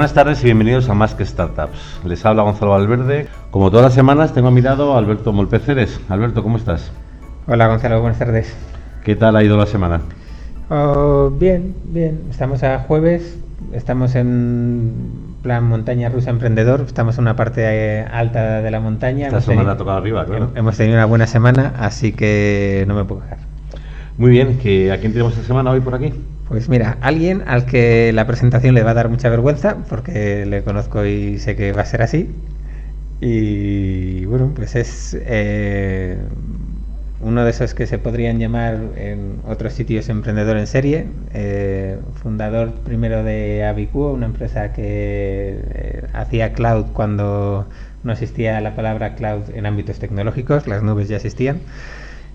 Buenas tardes y bienvenidos a Más que Startups. Les habla Gonzalo Valverde. Como todas las semanas tengo a mi lado a Alberto Molpeceres. Alberto, ¿cómo estás? Hola Gonzalo, buenas tardes. ¿Qué tal ha ido la semana? Oh, bien, bien. Estamos a jueves, estamos en plan montaña rusa emprendedor, estamos en una parte eh, alta de la montaña. Esta Hemos semana tenido- ha tocado arriba, claro. Hemos tenido una buena semana, así que no me puedo quejar. Muy bien, ¿que ¿a quién tenemos esta semana hoy por aquí? Pues mira, alguien al que la presentación le va a dar mucha vergüenza, porque le conozco y sé que va a ser así. Y bueno, pues es eh, uno de esos que se podrían llamar en otros sitios emprendedor en serie. eh, fundador primero de Abicuo, una empresa que eh, hacía cloud cuando no existía la palabra cloud en ámbitos tecnológicos, las nubes ya existían.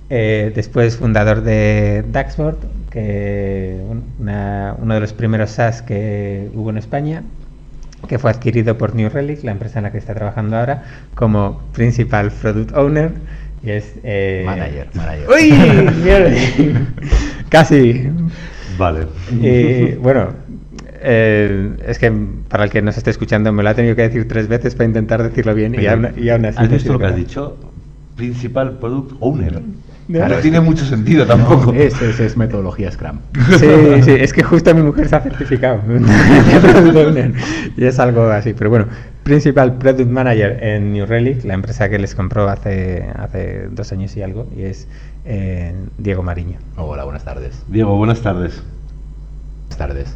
Eh, después fundador de Daxboard, que bueno, una- uno de los primeros SaaS que hubo en España, que fue adquirido por New Relic, la empresa en la que está trabajando ahora, como Principal Product Owner. Y es, eh, Manager, manager. ¡Uy! Mierda. Casi. Vale. Y bueno, eh, es que para el que nos esté escuchando me lo ha tenido que decir tres veces para intentar decirlo bien y aún, y aún así. ¿Has visto lo que has dicho? Principal Product Owner. Claro, no tiene mucho sentido tampoco. Es, es, es metodología Scrum. Sí, sí, es que justo mi mujer se ha certificado. y es algo así, pero bueno. Principal Product Manager en New Relic, la empresa que les compró hace, hace dos años y algo, y es eh, Diego Mariño. Hola, buenas tardes. Diego, buenas tardes. Buenas tardes.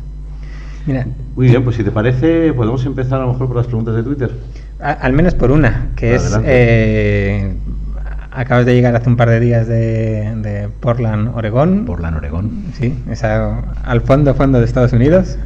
Mira, Muy bien, pues si te parece, podemos empezar a lo mejor por las preguntas de Twitter. a- al menos por una, que es... Eh, acabas de llegar hace un par de días de, de Portland, Oregón. Portland, Oregón. Sí, esa, al fondo, fondo de Estados Unidos.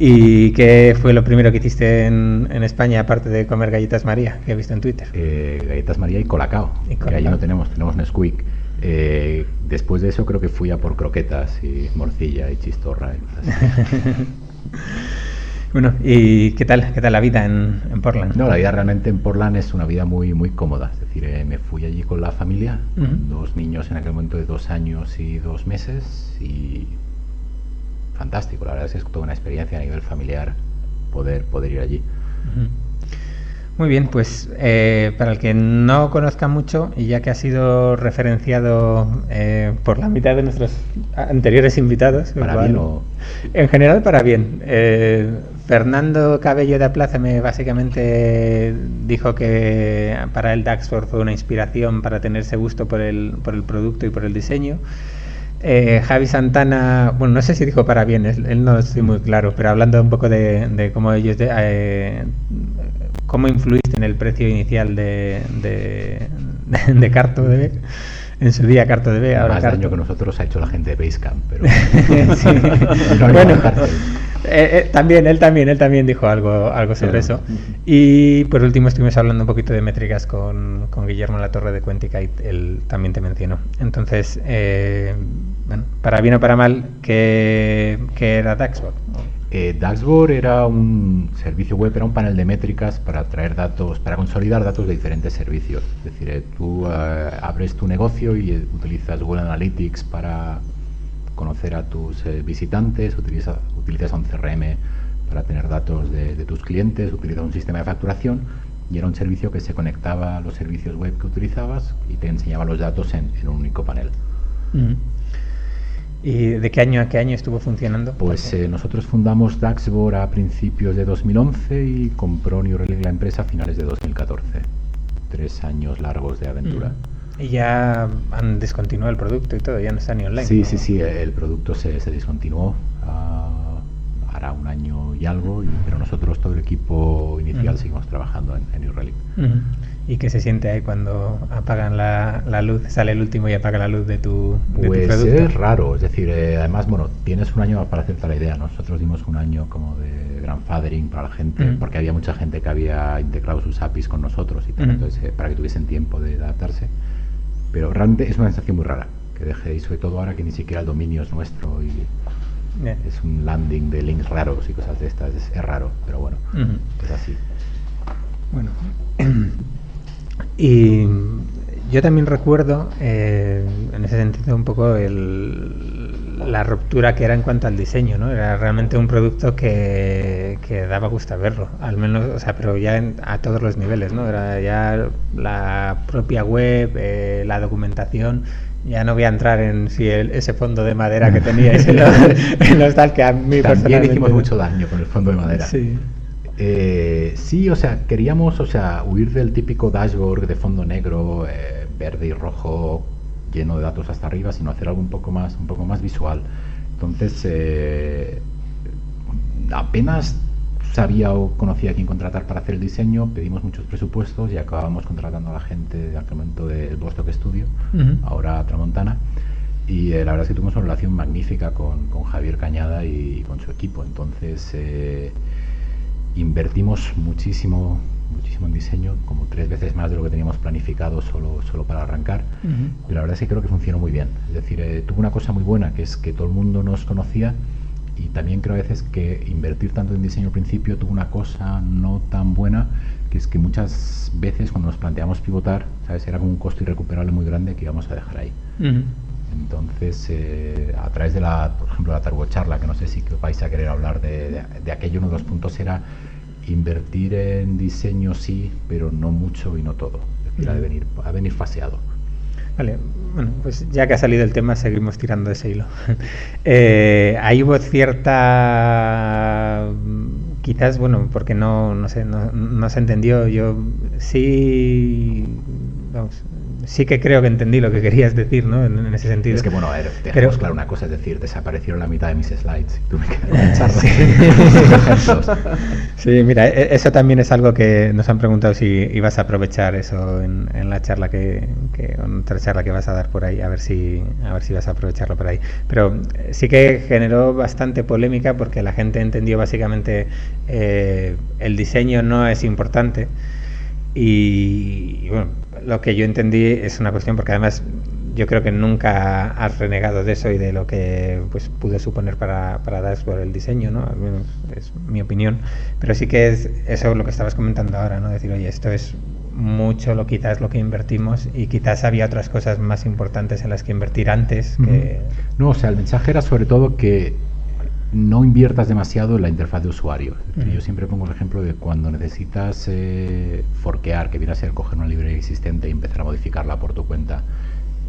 ¿Y qué fue lo primero que hiciste en, en España, aparte de comer galletas María, que he visto en Twitter? Eh, galletas María y Colacao. Y Que Colacao. allí no tenemos, tenemos Nesquik. Eh, después de eso creo que fui a por croquetas y morcilla y chistorra. y. bueno, ¿y qué tal, qué tal la vida en, en Portland? No, la vida realmente en Portland es una vida muy muy cómoda. Es decir, eh, me fui allí con la familia, dos niños en aquel momento de dos años y dos meses y fantástico. La verdad es que es toda una experiencia a nivel familiar poder poder ir allí. Muy bien, pues eh, para el que no conozca mucho, y ya que ha sido referenciado eh, por la mitad de nuestros anteriores invitados, Para cual- bien o En general, para bien. Eh, Fernando Cabello de Apláceme básicamente dijo que para él Daxford fue una inspiración para tenerse gusto por el, por el producto y por el diseño. Eh, Javi Santana, bueno, no sé si dijo para bien, él, no estoy muy claro, pero hablando un poco de, de cómo ellos, de- eh, cómo influiste en el precio inicial de, de, de CartoDB, en su día CartoDB, ahora más Carto. daño que nosotros ha hecho la gente de Basecamp, pero Sí. No bueno, eh, eh, también, él también, él también dijo algo, algo sobre Claro. eso. Y por último estuvimos hablando un poquito de métricas con, con Guillermo La Torre de Quanticate, él también te mencionó. Entonces, eh, bueno, para bien o para mal, ¿qué, qué era Daxbot? Eh, Daxboard era un servicio web, era un panel de métricas para traer datos, para consolidar datos de diferentes servicios. Es decir, eh, tú eh, abres tu negocio y eh, utilizas Google Analytics para conocer a tus visitantes, utiliza- utilizas un CRM para tener datos de, de tus clientes, utilizas un sistema de facturación y era un servicio que se conectaba a los servicios web que utilizabas y te enseñaba los datos en, en un único panel. ¿Y de qué año a qué año estuvo funcionando? Pues eh, nosotros fundamos Daxbor a principios de 2011 y compró New Relic la empresa a finales de 2014. Tres años largos de aventura. Mm. Y ya han descontinuado el producto y todo, ya no está ni online. Sí, ¿no? sí, sí, el producto se, se discontinuó ah, hará un año y algo, y- pero nosotros todo el equipo inicial seguimos trabajando en, en New Relic. ¿Y qué se siente ahí cuando apagan la, la luz, sale el último y apaga la luz de tu, de tu Pues producto? es raro, es decir, eh, además, bueno, tienes un año para hacerte la idea. Nosotros dimos un año como de grandfathering para la gente, Mm. porque había mucha gente que había integrado sus APIs con nosotros y tal, Mm. entonces eh, para que tuviesen tiempo de adaptarse. Pero realmente es una sensación muy rara que dejéis, sobre todo ahora que ni siquiera el dominio es nuestro y Ya. es un landing de links raros y cosas de estas. Es, es raro, pero bueno, es así. Bueno. Y yo también recuerdo, eh, en ese sentido, un poco el, la ruptura que era en cuanto al diseño, ¿no? Era realmente un producto que, que daba gusto verlo, al menos, o sea, pero ya a todos los niveles, ¿no? Era ya la propia web, eh, la documentación, ya no voy a entrar en si ese fondo de madera que teníais en los, tal que a mí También hicimos mucho daño con el fondo de madera. Sí. Eh, sí, o sea, queríamos, o sea, huir del típico dashboard de fondo negro, eh, verde y rojo, lleno de datos hasta arriba, sino hacer algo un poco más, un poco más visual. Entonces, eh, apenas sabía o conocía a quién contratar para hacer el diseño, pedimos muchos presupuestos y acabamos contratando a la gente de aquel momento del Bostock Studio, ahora Tramontana. Y la verdad es que tuvimos una relación magnífica con, con Javier Cañada y, con su equipo. Entonces, invertimos muchísimo muchísimo en diseño, como tres veces más de lo que teníamos planificado solo, solo para arrancar. Y la verdad es que creo que funcionó muy bien. Es decir, eh, tuvo una cosa muy buena, que es que todo el mundo nos conocía y también creo a veces que invertir tanto en diseño al principio tuvo una cosa no tan buena, que es que muchas veces cuando nos planteamos pivotar, ¿sabes? era como un costo irrecuperable muy grande que íbamos a dejar ahí. Entonces, eh, a través de la, por ejemplo, la Targo Charla, que no sé si vais a querer hablar de, de aquello, uno de los puntos era invertir en diseño sí, pero no mucho y no todo. Es decir, ha de venir, a venir faseado. Vale, bueno, pues ya que ha salido el tema, seguimos tirando ese hilo. eh, ahí hubo cierta. Quizás, bueno, porque no, no sé, no, no se entendió. Yo sí. Vamos, sí que creo que entendí lo que querías decir, ¿no? En, ese sentido. Es que, bueno, a ver, dejemos claro una cosa, es decir, desaparecieron la mitad de mis slides y tú me quedas sí. mira, e, eso también es algo que nos han preguntado si ibas a aprovechar eso en, la charla que, que, otra charla que vas a dar por ahí, a ver si, a ver si vas a aprovecharlo por ahí. Pero eh, sí que generó bastante polémica porque la gente entendió básicamente eh, el diseño no es importante. y bueno, lo que yo entendí es una cuestión, porque además yo creo que nunca has renegado de eso y de lo que pues pudo suponer para, para Dashboard el diseño, ¿no? Al menos es mi opinión. Pero sí que es eso lo que estabas comentando ahora, ¿no? Decir, oye, esto es mucho lo quizás lo que invertimos y quizás había otras cosas más importantes en las que invertir antes que... No, o sea, el mensaje era sobre todo que no inviertas demasiado en la interfaz de usuario. Yo siempre pongo el ejemplo de cuando necesitas eh, forquear, que viene a ser coger una librería existente y empezar a modificarla por tu cuenta,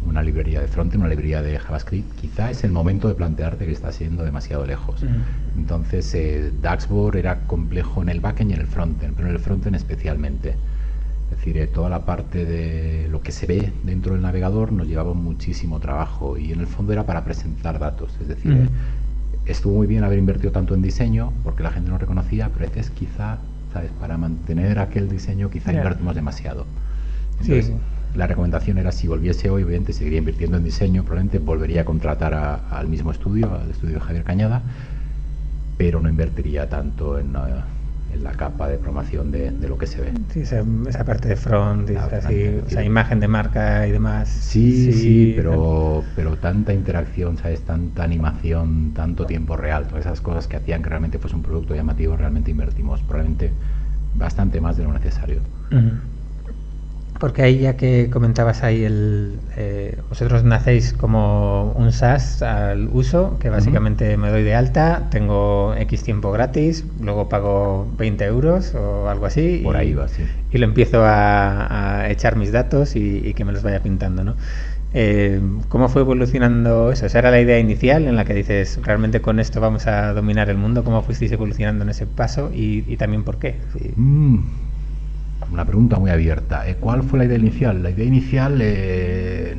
una librería de frontend, una librería de JavaScript, quizá es el momento de plantearte que estás yendo demasiado lejos. Entonces, eh, Daxboard era complejo en el backend y en el frontend, pero en el frontend especialmente. Es decir, eh, toda la parte de lo que se ve dentro del navegador nos llevaba muchísimo trabajo y en el fondo era para presentar datos. Es decir, estuvo muy bien haber invertido tanto en diseño, porque la gente no reconocía, pero a veces quizá, ¿sabes? Para mantener aquel diseño quizá invertimos demasiado. Entonces, la recomendación era si volviese hoy, obviamente seguiría invirtiendo en diseño, probablemente volvería a contratar al mismo estudio, al estudio de Javier Cañada, pero no invertiría tanto en... Uh, en la capa de promoción de, lo que se ve. Sí, esa, parte de front, esa imagen de marca y demás. Sí, sí, pero, pero tanta interacción, ¿sabes? Tanta animación, tanto tiempo real, todas esas cosas que hacían que realmente fuese un producto llamativo, realmente invertimos probablemente bastante más de lo necesario. Porque ahí ya que comentabas ahí el eh, vosotros nacéis como un SaaS al uso, que básicamente me doy de alta, tengo X tiempo gratis, luego pago 20 euros o algo así. Por ahí va, sí. Y lo empiezo a, echar mis datos y, que me los vaya pintando, ¿no? Eh, ¿Cómo fue evolucionando eso? ¿Esa era la idea inicial en la que dices, realmente con esto vamos a dominar el mundo? ¿Cómo fuisteis evolucionando en ese paso y, también por qué? Mm, una pregunta muy abierta. Eh, ¿Cuál fue la idea inicial? La idea inicial, eh,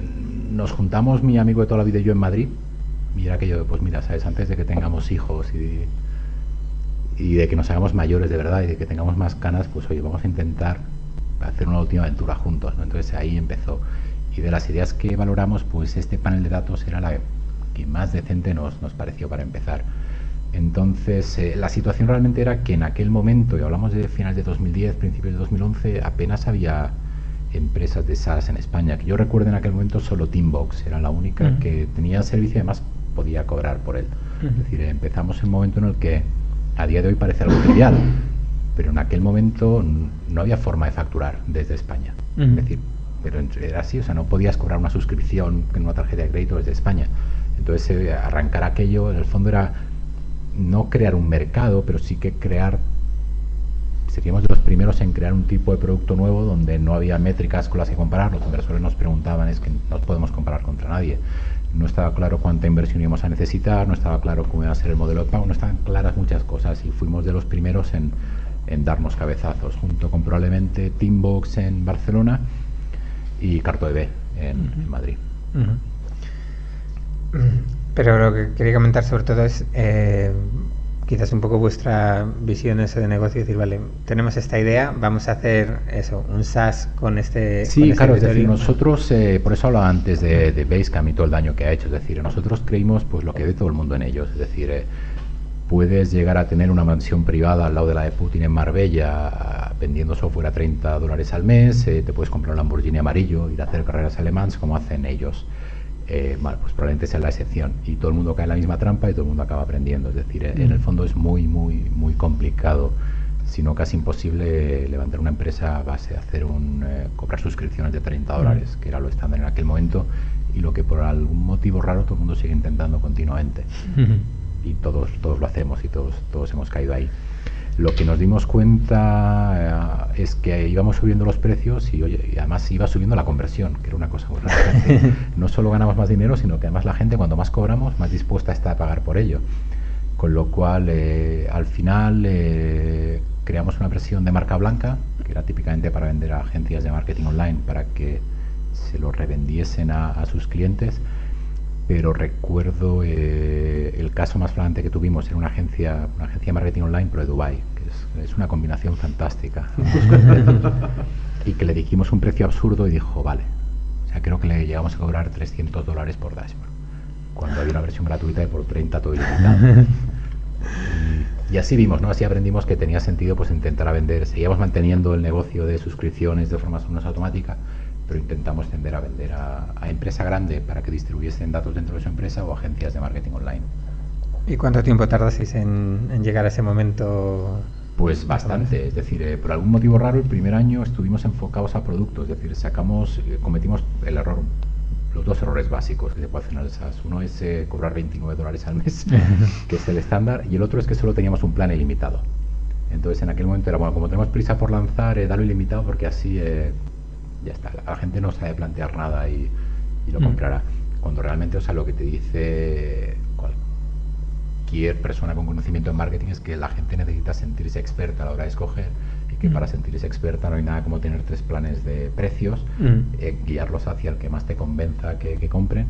nos juntamos mi amigo de toda la vida y yo en Madrid. Y era aquello, pues mira, ¿sabes? Antes de que tengamos hijos y, y de que nos hagamos mayores de verdad y de que tengamos más canas, pues oye, vamos a intentar hacer una última aventura juntos. Entonces ahí empezó. Y de las ideas que valoramos, pues este panel de datos era la que más decente nos, nos pareció para empezar. Entonces, eh, la situación realmente era que en aquel momento, y hablamos de finales de 2010, principios de 2011, apenas había empresas de SaaS en España. Que yo recuerdo en aquel momento solo Teambox era la única que tenía servicio y además podía cobrar por él. Es decir, empezamos en un momento en el que a día de hoy parece algo trivial, pero en aquel momento no había forma de facturar desde España. Es decir, pero era así, o sea, no podías cobrar una suscripción en una tarjeta de crédito desde España. Entonces, eh, arrancar aquello, en el fondo era no crear un mercado, pero sí que crear seríamos de los primeros en crear un tipo de producto nuevo donde no había métricas con las que comparar. Los inversores nos preguntaban, es que no podemos comparar contra nadie. No estaba claro cuánta inversión íbamos a necesitar, no estaba claro cómo iba a ser el modelo de pago, no estaban claras muchas cosas y fuimos de los primeros en, en darnos cabezazos, junto con probablemente Teambox en Barcelona y CartoDB en, en Madrid. Pero lo que quería comentar sobre todo es eh, quizás un poco vuestra visión eso de negocio, decir, vale, tenemos esta idea, vamos a hacer eso, un SaaS con este... Sí, con este claro, es decir, nosotros, eh, por eso hablaba antes de, de Basecamp y todo el daño que ha hecho, es decir, nosotros creímos pues lo que ve todo el mundo en ellos, es decir, eh, puedes llegar a tener una mansión privada al lado de la de Putin en Marbella vendiendo software a 30 dólares al mes, eh, te puedes comprar un Lamborghini amarillo, ir a hacer carreras alemanes como hacen ellos. Eh, bueno, pues probablemente sea la excepción. Y todo el mundo cae en la misma trampa y todo el mundo acaba aprendiendo. Es decir, en el fondo es muy, muy, muy complicado, si no casi imposible, levantar una empresa a base de hacer un, eh, cobrar suscripciones de 30 dólares, que era lo estándar en aquel momento y lo que por algún motivo raro todo el mundo sigue intentando continuamente. Y todos, todos lo hacemos y todos, todos hemos caído ahí. Lo que nos dimos cuenta eh, es que íbamos subiendo los precios y, oye, y además iba subiendo la conversión, que era una cosa gente- No solo ganamos más dinero, sino que además la gente cuando más cobramos, más dispuesta está a pagar por ello. Con lo cual, eh, al final, eh, creamos una versión de marca blanca, que era típicamente para vender a agencias de marketing online, para que se lo revendiesen a, a sus clientes pero recuerdo eh, el caso más flagrante que tuvimos en una agencia, una agencia de marketing online, pero de Dubai, que es, es una combinación fantástica. y que le dijimos un precio absurdo y dijo, vale. O sea, creo que le llegamos a cobrar 300 dólares por dashboard, cuando había una versión gratuita de por 30 todo ilimitado. Y, y así vimos, ¿no? Así aprendimos que tenía sentido pues intentar vender. Seguíamos manteniendo el negocio de suscripciones de forma más automática, pero intentamos tender a vender a, a empresa grande para que distribuyesen datos dentro de su empresa o agencias de marketing online. ¿Y cuánto tiempo tardasteis en, en llegar a ese momento? Pues bastante, es decir, eh, por algún motivo raro el primer año estuvimos enfocados a productos, es decir, sacamos, eh, cometimos el error, los dos errores básicos que se puede hacer en el SaaS. Uno es eh, cobrar 29 dólares al mes, que es el estándar, y el otro es que solo teníamos un plan ilimitado. Entonces en aquel momento era, bueno, como tenemos prisa por lanzar, dalo ilimitado porque así ya está, la, gente no sabe plantear nada y, y lo Mm. comprará. Cuando realmente, o sea, lo que te dice cualquier persona con conocimiento en marketing es que la gente necesita sentirse experta a la hora de escoger y que Mm. para sentirse experta no hay nada como tener tres planes de precios, Mm. eh, guiarlos hacia el que más te convenza que, que compren,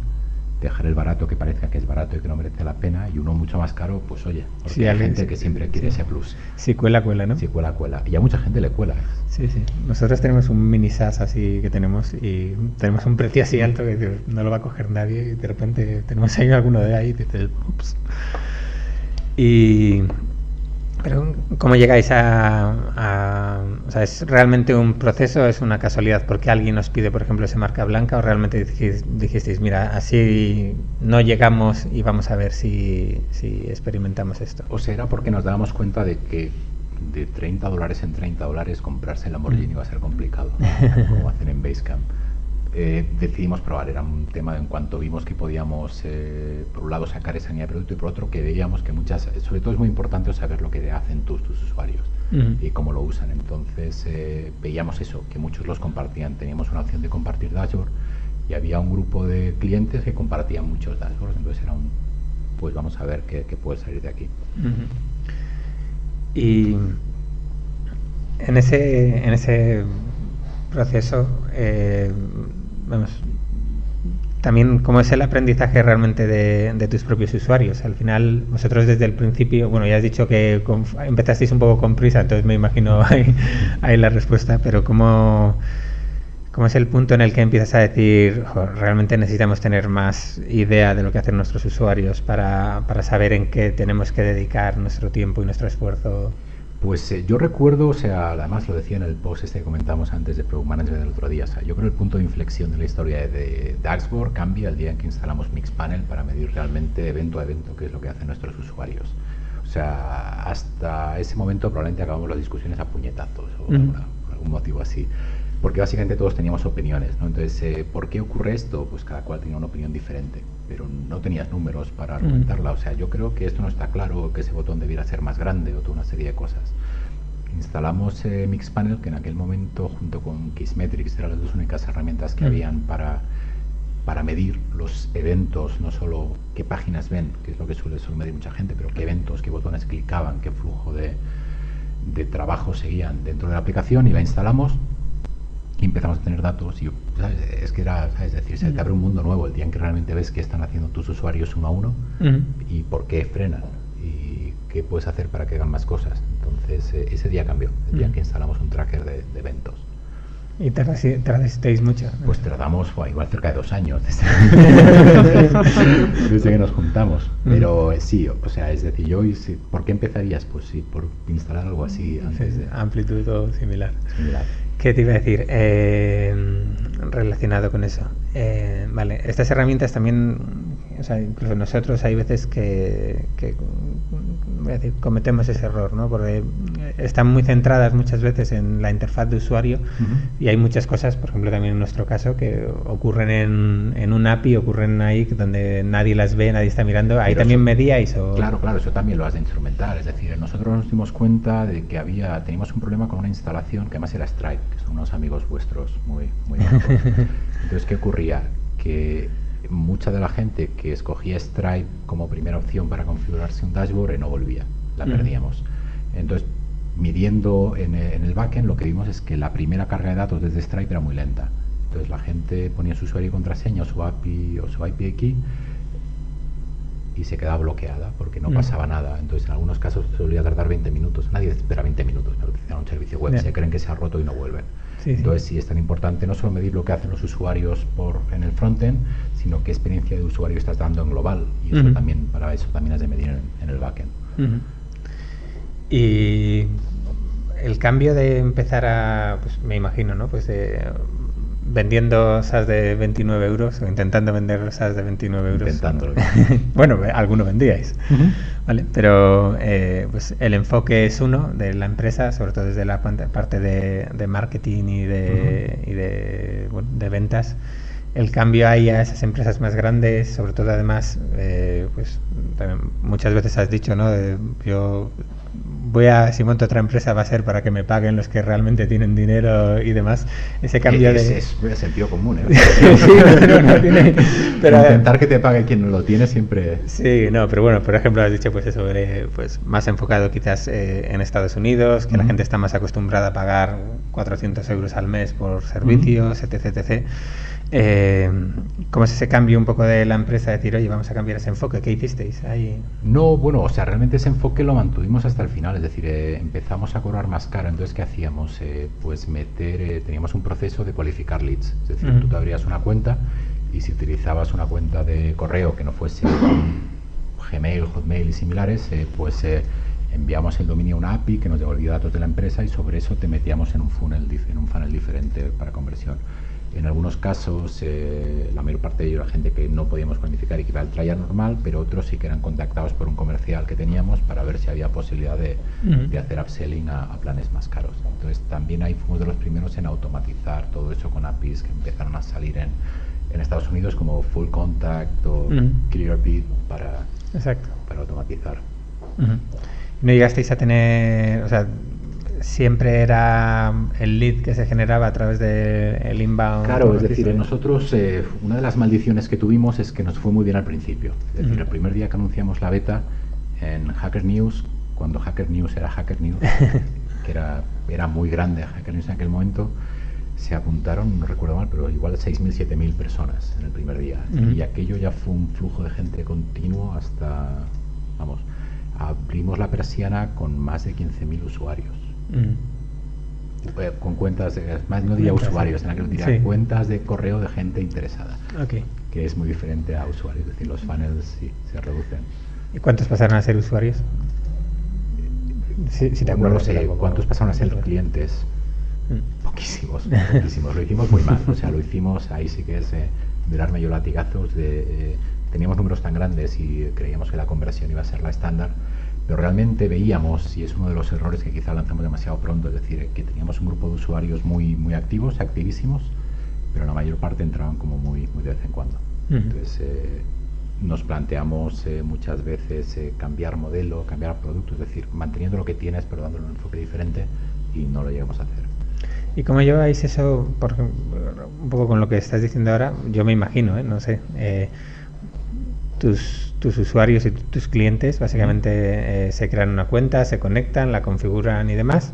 dejar el barato que parezca que es barato y que no merece la pena y uno mucho más caro, pues oye, porque Sí, hay gente sí, que siempre sí. quiere ese plus. Si cuela, cuela, ¿no? Si cuela, cuela. Y a mucha gente le cuela. ¿eh? Sí, sí. Nosotros tenemos un mini SaaS así que tenemos y tenemos un precio así alto que no lo va a coger nadie y de repente tenemos ahí alguno de ahí y dices, ups. Y... Pero, ¿cómo llegáis a, a- O sea, ¿es realmente un proceso? ¿Es una casualidad porque alguien nos pide, por ejemplo, esa marca blanca? ¿O realmente dijis- dijisteis, mira, así no llegamos y vamos a ver si, si experimentamos esto? O sea, era porque nos dábamos cuenta de que de 30 dólares en 30 dólares comprarse el Lamborghini iba a ser complicado, como hacen en Basecamp. Eh, decidimos probar, era un tema en cuanto vimos que podíamos, eh, por un lado, sacar esa línea de producto y por otro, que veíamos que muchas, sobre todo es muy importante saber lo que hacen tus, tus usuarios y cómo lo usan. Entonces eh, veíamos eso, que muchos los compartían. Teníamos una opción de compartir dashboard y había un grupo de clientes que compartían muchos dashboards. Entonces era un, pues vamos a ver qué, qué puede salir de aquí. Y en ese, en ese proceso, eh, vamos, también cómo es el aprendizaje realmente de, de tus propios usuarios. Al final, vosotros desde el principio, bueno, ya has dicho que empezasteis un poco con prisa, entonces me imagino ahí, ahí la respuesta, pero cómo, cómo es el punto en el que empiezas a decir, "Jo, realmente necesitamos tener más idea de lo que hacen nuestros usuarios para, para saber en qué tenemos que dedicar nuestro tiempo y nuestro esfuerzo. Pues eh, yo recuerdo, o sea, además lo decía en el post este que comentamos antes de Product Management del otro día, o sea, yo creo que el punto de inflexión de la historia de, Dashboard cambia el día en que instalamos Mixpanel para medir realmente evento a evento qué es lo que hacen nuestros usuarios. O sea, hasta ese momento probablemente acabamos las discusiones a puñetazos o alguna- por algún motivo así. Porque básicamente todos teníamos opiniones, ¿no? Entonces, eh, ¿por qué ocurre esto? Pues cada cual tenía una opinión diferente, pero no tenías números para argumentarla. O sea, yo creo que esto no está claro, que ese botón debiera ser más grande o toda una serie de cosas. Instalamos eh, Mixpanel, que en aquel momento, junto con Kissmetrics, eran las dos únicas herramientas que habían para, para medir los eventos, no solo qué páginas ven, que es lo que suele, suele medir mucha gente, pero qué eventos, qué botones clicaban, qué flujo de, de trabajo seguían dentro de la aplicación y la instalamos y empezamos a tener datos y es que era, es decir, se te abre un mundo nuevo el día en que realmente ves qué están haciendo tus usuarios uno a uno y por qué frenan y qué puedes hacer para que hagan más cosas. Entonces eh, ese día cambió, el día en que instalamos un tracker de, eventos. ¿Y tardasteis mucho? Pues tardamos igual cerca de dos años desde, que nos juntamos. Pero eh, sí, o sea, es decir, yo, ¿por qué empezarías? Pues sí, por instalar algo así antes de... Amplitud o similar. Similar. ¿Qué te iba a decir? Eh, relacionado con eso. Eh, vale, estas herramientas también, o sea, incluso nosotros hay veces que, cometemos ese error, ¿no? Porque están muy centradas muchas veces en la interfaz de usuario y hay muchas cosas, por ejemplo, también en nuestro caso, que ocurren en, en un API, ocurren ahí donde nadie las ve, nadie está mirando. Ahí también medíais o... Claro, claro, eso también lo has de instrumentar. Es decir, nosotros nos dimos cuenta de que había, teníamos un problema con una instalación que además era Stripe que son unos amigos vuestros muy, muy Entonces, ¿qué ocurría? Que mucha de la gente que escogía Stripe como primera opción para configurarse un dashboard no volvía, la perdíamos. Entonces, midiendo en, en, el backend, lo que vimos es que la primera carga de datos desde Stripe era muy lenta. Entonces, la gente ponía su usuario y contraseña o su API o su IP aquí y se quedaba bloqueada porque no pasaba nada. Entonces, en algunos casos solía tardar 20 minutos. Nadie espera 20 minutos para utilizar un servicio web. Se creen que se ha roto y no vuelven. Entonces, sí. es tan importante no solo medir lo que hacen los usuarios por en el frontend, sino qué experiencia de usuario estás dando en global. Y eso también, para eso también has de medir en, el backend. Y el cambio de empezar a, pues me imagino, ¿no? Pues de vendiendo SaaS de 29 euros o intentando vender SaaS de 29 euros. Intentándolo. bueno, alguno vendíais, ¿vale? Pero eh, pues el enfoque es uno de la empresa, sobre todo desde la parte de, marketing y de, y de, de ventas el cambio ahí a esas empresas más grandes, sobre todo además, eh, pues muchas veces has dicho, ¿no? yo voy a, si monto otra empresa va a ser para que me paguen los que realmente tienen dinero y demás. Ese cambio de... Es, es sentido común, ¿eh? sí, pero no tiene... Pero, Intentar que te pague quien no lo tiene siempre... Sí, no, pero bueno, por ejemplo, has dicho pues eso, pues más enfocado quizás eh, en Estados Unidos, que la gente está más acostumbrada a pagar 400 euros al mes por servicios, etc, etc. Eh, ¿Cómo es ese cambio un poco de la empresa? Decir, oye, vamos a cambiar ese enfoque. ¿Qué hicisteis ahí? No, bueno, o sea, realmente ese enfoque lo mantuvimos hasta el final. Es decir, eh, empezamos a cobrar más caro. Entonces, ¿qué hacíamos? Eh, pues meter, eh, teníamos un proceso de cualificar leads. Es decir, tú te abrías una cuenta y si utilizabas una cuenta de correo que no fuese Gmail, Hotmail y similares, pues enviamos el dominio a una API que nos devolvía datos de la empresa y sobre eso te metíamos en un funnel, en un funnel diferente para conversión. En algunos casos, eh, la mayor parte de ellos era gente que no podíamos cuantificar y que iba al trial normal, pero otros sí que eran contactados por un comercial que teníamos para ver si había posibilidad de, hacer upselling a, planes más caros. Entonces, también ahí fuimos de los primeros en automatizar todo eso con APIs que empezaron a salir en, en Estados Unidos como Full Contact o Clearbit para, para automatizar. ¿No llegasteis a tener, o sea, siempre era el lead que se generaba a través del de inbound. Claro, es decir, nosotros eh, una de las maldiciones que tuvimos es que nos fue muy bien al principio. Es decir, el primer día que anunciamos la beta en Hacker News, cuando Hacker News era Hacker News, que era, era muy grande Hacker News en aquel momento, se apuntaron, no recuerdo mal, pero igual 6.000, 7.000 personas en el primer día. Y aquello ya fue un flujo de gente continuo hasta, vamos, abrimos la persiana con más de 15.000 usuarios. Mm. Eh, con cuentas, más no diría usuarios, en diría cuentas de correo de gente interesada. Que es muy diferente a usuarios, es decir, los funnels sí, se reducen. ¿Y cuántos pasaron a ser usuarios? Si, te acuerdas. No sé, ¿cuántos pasaron a ser clientes? Mm. Poquísimos, poquísimos. Lo hicimos muy mal, o sea, lo hicimos, ahí sí que es eh, de darme yo latigazos de... Eh, teníamos números tan grandes y creíamos que la conversión iba a ser la estándar pero realmente veíamos, y es uno de los errores que quizá lanzamos demasiado pronto, es decir, que teníamos un grupo de usuarios muy, muy activos, activísimos, pero la mayor parte entraban como muy, muy de vez en cuando. Entonces, eh, nos planteamos eh, muchas veces eh, cambiar modelo, cambiar producto, es decir, manteniendo lo que tienes, pero dándole un enfoque diferente, y no lo llegamos a hacer. ¿Y cómo lleváis eso, por, un poco con lo que estás diciendo ahora? Yo me imagino, no sé, tus, tus usuarios y tus clientes básicamente se crean una cuenta, se conectan, la configuran y demás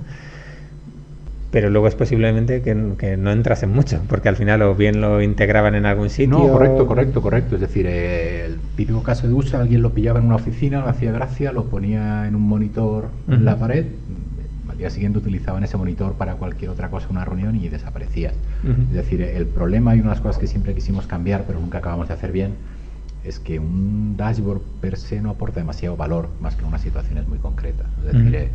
pero luego es posiblemente que, no entras en mucho, porque al final o bien lo integraban en algún sitio. No, correcto, correcto, correcto. Es decir, eh, el típico caso de uso, alguien lo pillaba en una oficina, lo hacía gracia, lo ponía en un monitor en la pared, al día siguiente utilizaban ese monitor para cualquier otra cosa, una reunión y desaparecías. Es decir, el problema y una de las cosas que siempre quisimos cambiar, pero nunca acabamos de hacer bien, es que un dashboard per se no aporta demasiado valor, más que en unas situaciones muy concretas. Es decir, eh,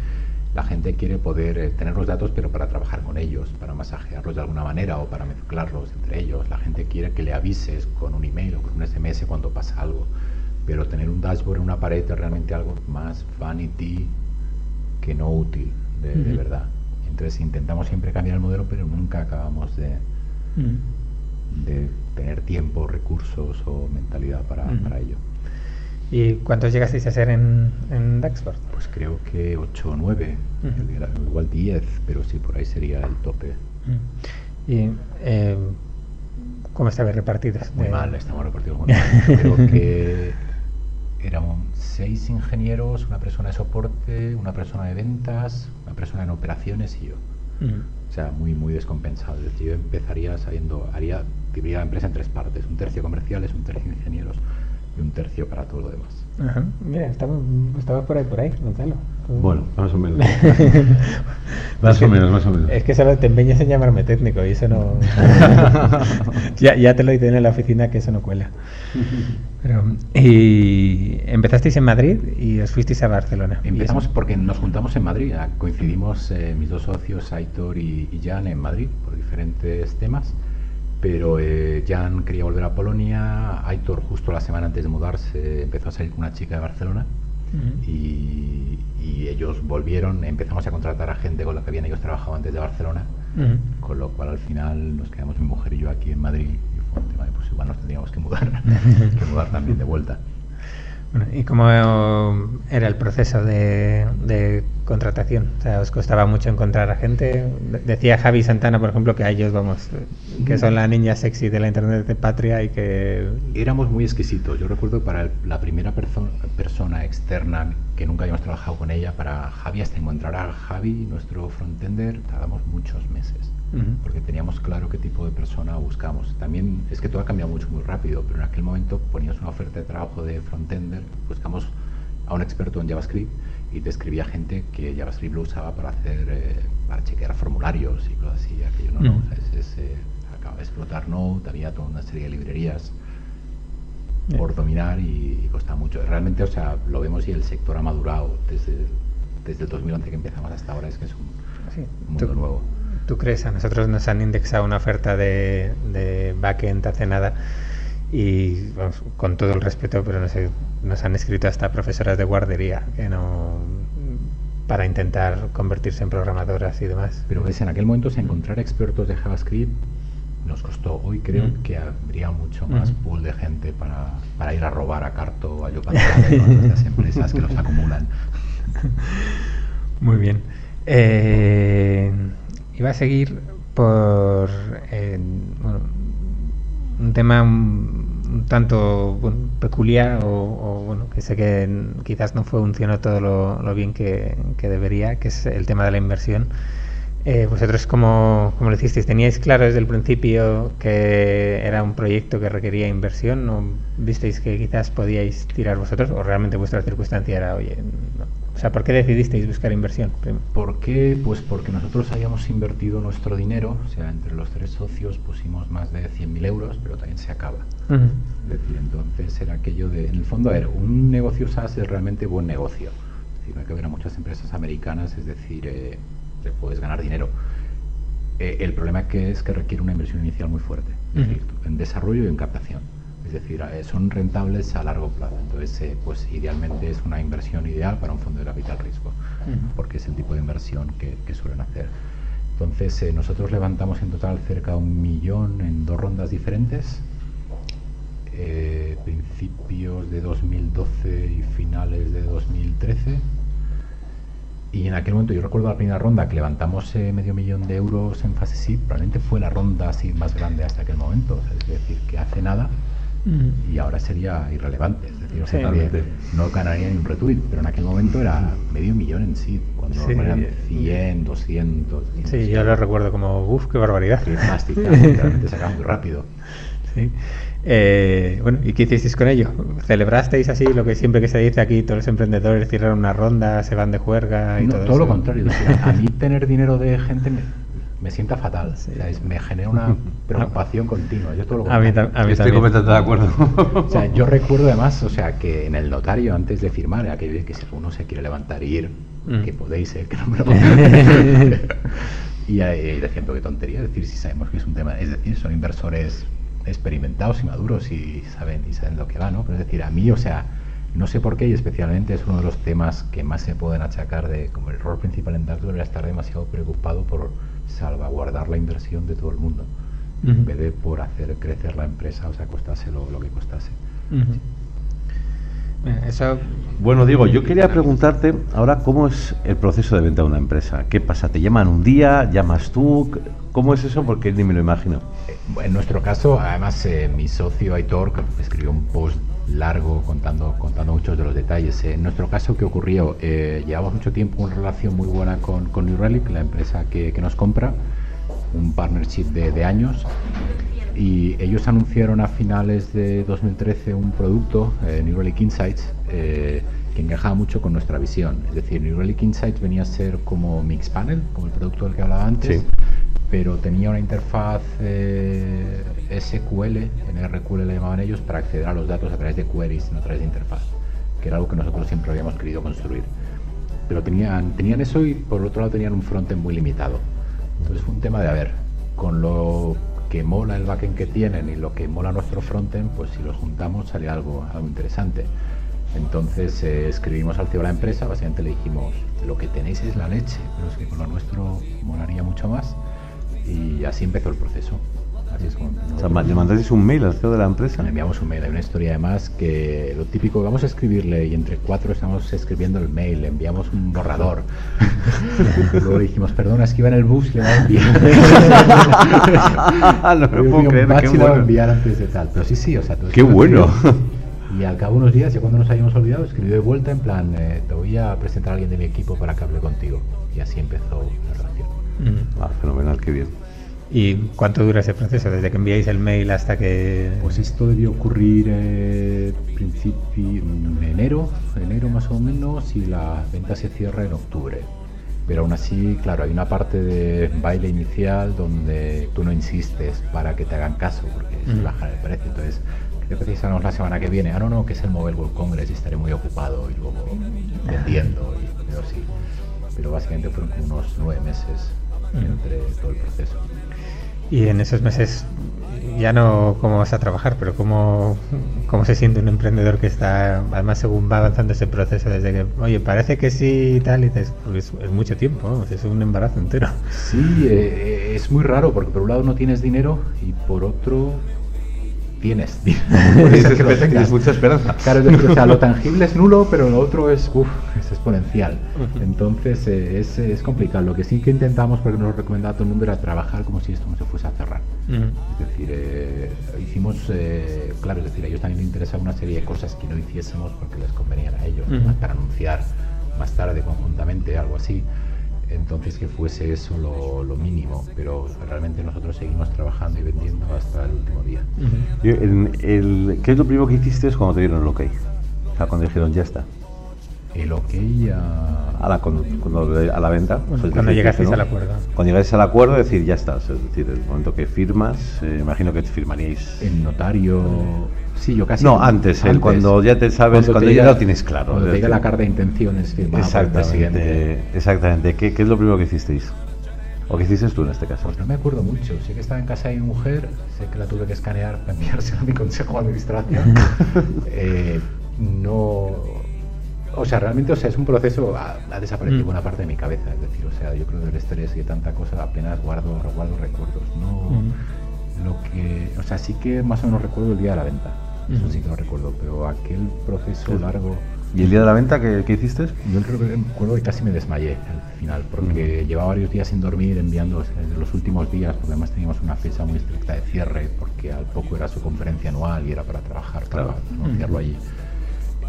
la gente quiere poder eh, tener los datos, pero para trabajar con ellos, para masajearlos de alguna manera o para mezclarlos entre ellos. La gente quiere que le avises con un email o con un SMS cuando pasa algo. Pero tener un dashboard en una pared es realmente algo más vanity que no útil, de, verdad. Entonces intentamos siempre cambiar el modelo, pero nunca acabamos de, de tener tiempo, recursos o mentalidad para, para ello. ¿Y cuántos llegasteis a ser en, en? Pues creo que 8 o 9, igual 10, pero sí, por ahí sería el tope. ¿Y eh, cómo estabais repartidos? Muy mal, estamos repartidos muy mal. creo que éramos seis ingenieros, una persona de soporte, una persona de ventas, una persona en operaciones y yo. O sea, muy, muy descompensado. Es decir, yo empezaría sabiendo, haría, dividiría la empresa en tres partes, un tercio comerciales, un tercio ingenieros y un tercio para todo lo demás. Ajá. Mira, estamos, por ahí, por ahí, Gonzalo. Bueno, más o menos. más o menos, más o menos. Es que solo te empeñas en llamarme técnico y eso no... ya, ya te lo hice en la oficina que eso no cuela. Pero, y empezasteis en Madrid y os fuisteis a Barcelona. Empezamos porque nos juntamos en Madrid. Coincidimos eh, mis dos socios, Aitor y, y Jan, en Madrid por diferentes temas pero eh, Jan quería volver a Polonia, Aitor justo la semana antes de mudarse empezó a salir con una chica de Barcelona y, ellos volvieron, empezamos a contratar a gente con la que habían ellos trabajado antes de Barcelona, con lo cual al final nos quedamos mi mujer y yo aquí en Madrid y fue un tema de pues igual nos tendríamos que mudar, que mudar también de vuelta. ¿Y cómo era el proceso de, contratación? O sea, ¿os costaba mucho encontrar a gente? Decía Javi Santana, por ejemplo, que a ellos, vamos, que son la niña sexy de la Internet de Patria y que... Éramos muy exquisitos. Yo recuerdo que para la primera persona externa que nunca habíamos trabajado con ella, para Javi hasta encontrar a Javi, nuestro frontender, tardamos muchos meses porque teníamos claro qué tipo de persona buscamos. También es que todo ha cambiado mucho, muy rápido, pero en aquel momento ponías una oferta de trabajo de frontender, buscamos a un experto en JavaScript y te escribía gente que JavaScript lo usaba para hacer, eh, para chequear formularios y cosas así. Aquello no, no, es, eh, acaba de explotar Node, había toda una serie de librerías por dominar y, costaba mucho. Realmente, o sea, lo vemos y el sector ha madurado desde, desde el 2011 que empezamos hasta ahora, es que es un mundo nuevo. ¿Tú crees? A nosotros nos han indexado una oferta de, de backend hace nada y con todo el respeto, pero no sé, nos han escrito hasta profesoras de guardería que no para intentar convertirse en programadoras y demás. Pero ves, en aquel momento si encontrar expertos de JavaScript nos costó. Hoy creo mm. que habría mucho más mm. pool de gente para, para, ir a robar a Carto o a Yucatán, las empresas que los acumulan. Muy bien. Eh, Iba a seguir por un tema un, tanto peculiar o, bueno, que sé que quizás no funcionó todo lo, bien que, debería, que es el tema de la inversión. Eh, vosotros, como, como lo hicisteis, ¿teníais claro desde el principio que era un proyecto que requería inversión? ¿No visteis que quizás podíais tirar vosotros? ¿O realmente vuestra circunstancia era, oye, no, sea, ¿por qué decidisteis buscar inversión? ¿Por qué? Pues porque nosotros habíamos invertido nuestro dinero, o sea, entre los tres socios pusimos más de 100.000 euros, pero también se acaba. Es decir, entonces era aquello de, en el fondo, a ver, un negocio SaaS es realmente buen negocio. Es decir, hay que ver a muchas empresas americanas, es decir, eh, puedes ganar dinero. Eh, el problema que es que requiere una inversión inicial muy fuerte, en desarrollo y en captación. Es decir, eh, son rentables a largo plazo. Entonces, eh, pues idealmente es una inversión ideal para un fondo de capital riesgo, porque es el tipo de inversión que, que suelen hacer. Entonces, eh, nosotros levantamos en total cerca de un millón en dos rondas diferentes, eh, principios de 2012 y finales de 2013. Y en aquel momento, yo recuerdo la primera ronda que levantamos eh, medio millón de euros en fase SID, probablemente fue la ronda así más grande hasta aquel momento. O sea, es decir, que hace nada y ahora sería irrelevante. Es decir, Sí. nadie- no ganaría ni un retweet, pero en aquel momento era medio millón en SID, cuando Sí. eran 100, 200. Sí, yo lo recuerdo como, uff, qué barbaridad. Plastic, realmente se acaba muy rápido. Sí. Eh, bueno, ¿y qué hicisteis con ello? ¿Celebrasteis así lo que siempre que se dice aquí, todos los emprendedores cierran una ronda, se van de juerga y No, todo, todo lo contrario. a mí tener dinero de gente me, me sienta fatal. Sí. O sea, es- me genera una preocupación continua. Yo todo lo A mí, a mí Estoy también. completamente de acuerdo. O sea, yo recuerdo además, o sea, que en el notario antes de firmar, era que, que si alguno se quiere levantar y ir, Mm. que podéis, eh, que no me lo Y ahí decían, pero qué tontería, es decir, si sabemos que es un tema, es decir, son inversores experimentados y maduros y saben, y saben lo que va, ¿no? Pero es decir, a mí, o sea, no sé por qué y especialmente es uno de los temas que más se pueden achacar de como el error principal en Dark era estar demasiado preocupado por salvaguardar la inversión de todo el mundo en Ujú. vez de por hacer crecer la empresa, o sea, costase lo, lo que costase. Eso, Bueno, Diego, yo quería preguntarte ahora cómo es el proceso de venta de una empresa. ¿Qué pasa? ¿Te llaman un día? ¿Llamas tú? ¿Cómo es eso? Porque ni me lo imagino. Eh, En nuestro caso, además, eh, mi socio Aitor escribió un post largo contando, contando muchos de los detalles. Eh, en nuestro caso, ¿qué ocurrió? Eh, llevamos mucho tiempo una relación muy buena con, New Relic, la empresa que, nos compra, un partnership de, años. Y ellos anunciaron a finales de 2013 un producto, eh, New Relic Insights, eh, que encajaba mucho con nuestra visión. Es decir, New Relic Insights venía a ser como Mixpanel, como el producto del que hablaba antes. Pero tenía una interfaz eh, SQL, en RQL le llamaban ellos, para acceder a los datos a través de queries, no a través de interfaz, que era algo que nosotros siempre habíamos querido construir. Pero tenían, tenían eso y por otro lado tenían un frontend muy limitado. Entonces fue un tema de, a ver, con lo que mola el backend que tienen y lo que mola nuestro frontend, pues si los juntamos sale algo, algo interesante. Entonces eh, escribimos al CEO de la empresa, básicamente le dijimos, lo que tenéis es la leche, pero es que con lo nuestro molaría mucho más. Y así empezó el proceso. Así es como. O sea, ¿Le mandasteis un mail al CEO de la empresa? Le enviamos un mail, hay una historia además que lo típico, vamos a escribirle y entre cuatro estamos escribiendo el mail, le enviamos un borrador. Luego dijimos, perdona, es que iba en el bus y le va a enviar. no Yo puedo creer, qué bueno. enviar antes de tal. Pero sí, sí, o sea, todo Qué lo bueno. Y al cabo de unos días, ya cuando nos habíamos olvidado, escribió de vuelta en plan, eh, te voy a presentar a alguien de mi equipo para que hable contigo. Y así empezó la relación. Ujú. Ah, fenomenal, qué bien. ¿Y cuánto dura ese proceso? Desde que enviáis el mail hasta que... Pues esto debió ocurrir eh, principio en enero, enero más o menos, y la venta se cierra en octubre. Pero aún así, claro, hay una parte de baile inicial donde tú no insistes para que te hagan caso, porque es Ujú. bajar el precio. Entonces, ¿qué te precisamos la semana que viene? Ah, no, no, que es el Mobile World Congress y estaré muy ocupado y luego vendiendo. Y, pero sí. Pero básicamente fueron como unos nueve meses. Entre todo el proceso. Y en esos meses, ya no cómo vas a trabajar, pero cómo, cómo se siente un emprendedor que está, además según va avanzando ese proceso, desde que, oye, parece que sí y tal, y dices, pues es mucho tiempo, es un embarazo entero. Sí, eh, es muy raro porque por un lado no tienes dinero y por otro tienes que mucha esperanza. Claro, es decir, o sea, lo tangible es nulo, pero lo otro es, uf, es exponencial. Entonces eh, es, es complicado. Lo que sí que intentamos, porque nos lo recomendaba todo el mundo, era trabajar como si esto no se fuese a cerrar. Es decir, eh, hicimos, eh, claro, es decir, a ellos también les interesaba una serie de cosas que no hiciésemos porque les convenían a ellos, para anunciar más tarde conjuntamente, algo así. Entonces que fuese eso lo, lo mínimo, pero realmente nosotros seguimos trabajando y vendiendo hasta el último día. Yo, el- el- ¿Qué es lo primero que hiciste cuando te dieron el ok? O sea, cuando dijeron ya está. El ok a... A la, cuando, cuando- a la venta. Bueno, pues cuando llegasteis ¿no? al acuerdo. Cuando llegáis al acuerdo, decir ya está. O sea, es decir, el momento que firmas, eh, imagino que firmaríais. En notario... Sí, yo casi... No, antes, el cuando ya te sabes, cuando te ya lo tienes claro, Cuando te llega la carta de intenciones firmada por el presidente. Exactamente, exactamente. ¿Qué, qué es lo primero que hicisteis? ¿O qué hiciste tú en este caso? Pues no me acuerdo mucho. Sé que estaba en casa de mi mujer, sé que la tuve que escanear para enviársela a mi consejo de administración. Eh, no. O sea, realmente, o sea, es un proceso, ha, ha desaparecido Mm. buena parte de mi cabeza. Es decir, o sea, yo creo que del estrés y de tanta cosa apenas guardo, guardo recuerdos. No. Mm. Lo que. O sea, sí que más o menos recuerdo el día de la venta. Eso sí que lo recuerdo, pero aquel proceso largo. ¿Y el día de la venta qué, qué hiciste? Yo creo que me acuerdo que casi me desmayé al final, porque llevaba varios días sin dormir enviando desde los últimos días, porque además teníamos una fecha muy estricta de cierre, porque al poco era su conferencia anual y era para trabajar, para Claro. anunciarlo allí.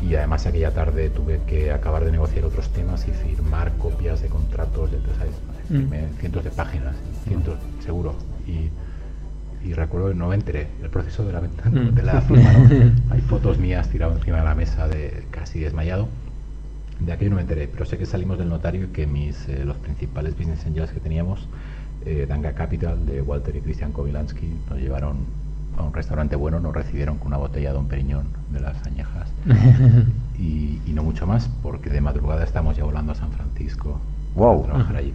Y además aquella tarde tuve que acabar de negociar otros temas y firmar copias de contratos, de, ¿sabes? Firmé cientos de páginas, cientos, seguro. Y, y recuerdo que no me enteré del proceso de la venta, Mm. de la firma. ¿no? Hay fotos mías tiradas encima de la mesa de casi desmayado. De aquello no me enteré, pero sé que salimos del notario y que mis, eh, los principales business angels que teníamos, eh, Danga Capital de Walter y Christian Kowilansky, nos llevaron a un restaurante bueno, nos recibieron con una botella de Don Periñón de las añejas y, y no mucho más, porque de madrugada estamos ya volando a San Francisco a trabajar allí.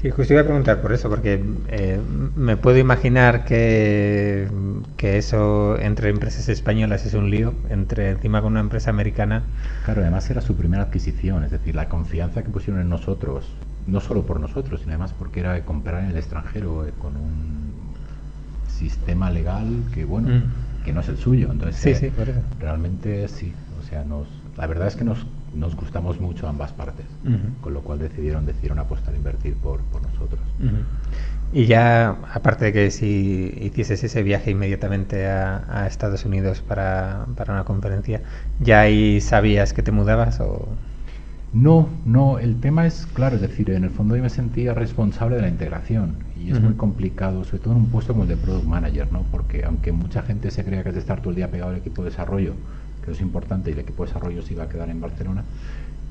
Sí, justo iba a preguntar por eso, porque eh, me puedo imaginar que, que eso entre empresas españolas es un lío, entre encima con una empresa americana. Claro, además era su primera adquisición, es decir, la confianza que pusieron en nosotros, no solo por nosotros, sino además porque era comprar en el extranjero eh, con un sistema legal que, bueno, Mm. que no es el suyo. Entonces, Sí, eh, sí, por eso. realmente sí. O sea, nos, la verdad es que nos, nos gustamos mucho ambas partes, con lo cual decidieron, decidieron apostar a invertir por, por nosotros. Y ya, aparte de que si hicieses ese viaje inmediatamente a, a Estados Unidos para, para una conferencia, ¿ya ahí sabías que te mudabas o...? No, no, el tema es claro, es decir, en el fondo yo me sentía responsable de la integración y es muy complicado, sobre todo en un puesto como el de Product Manager, ¿no? Porque aunque mucha gente se crea que es de estar todo el día pegado al equipo de desarrollo, que es importante y el equipo de desarrollo se iba a quedar en Barcelona,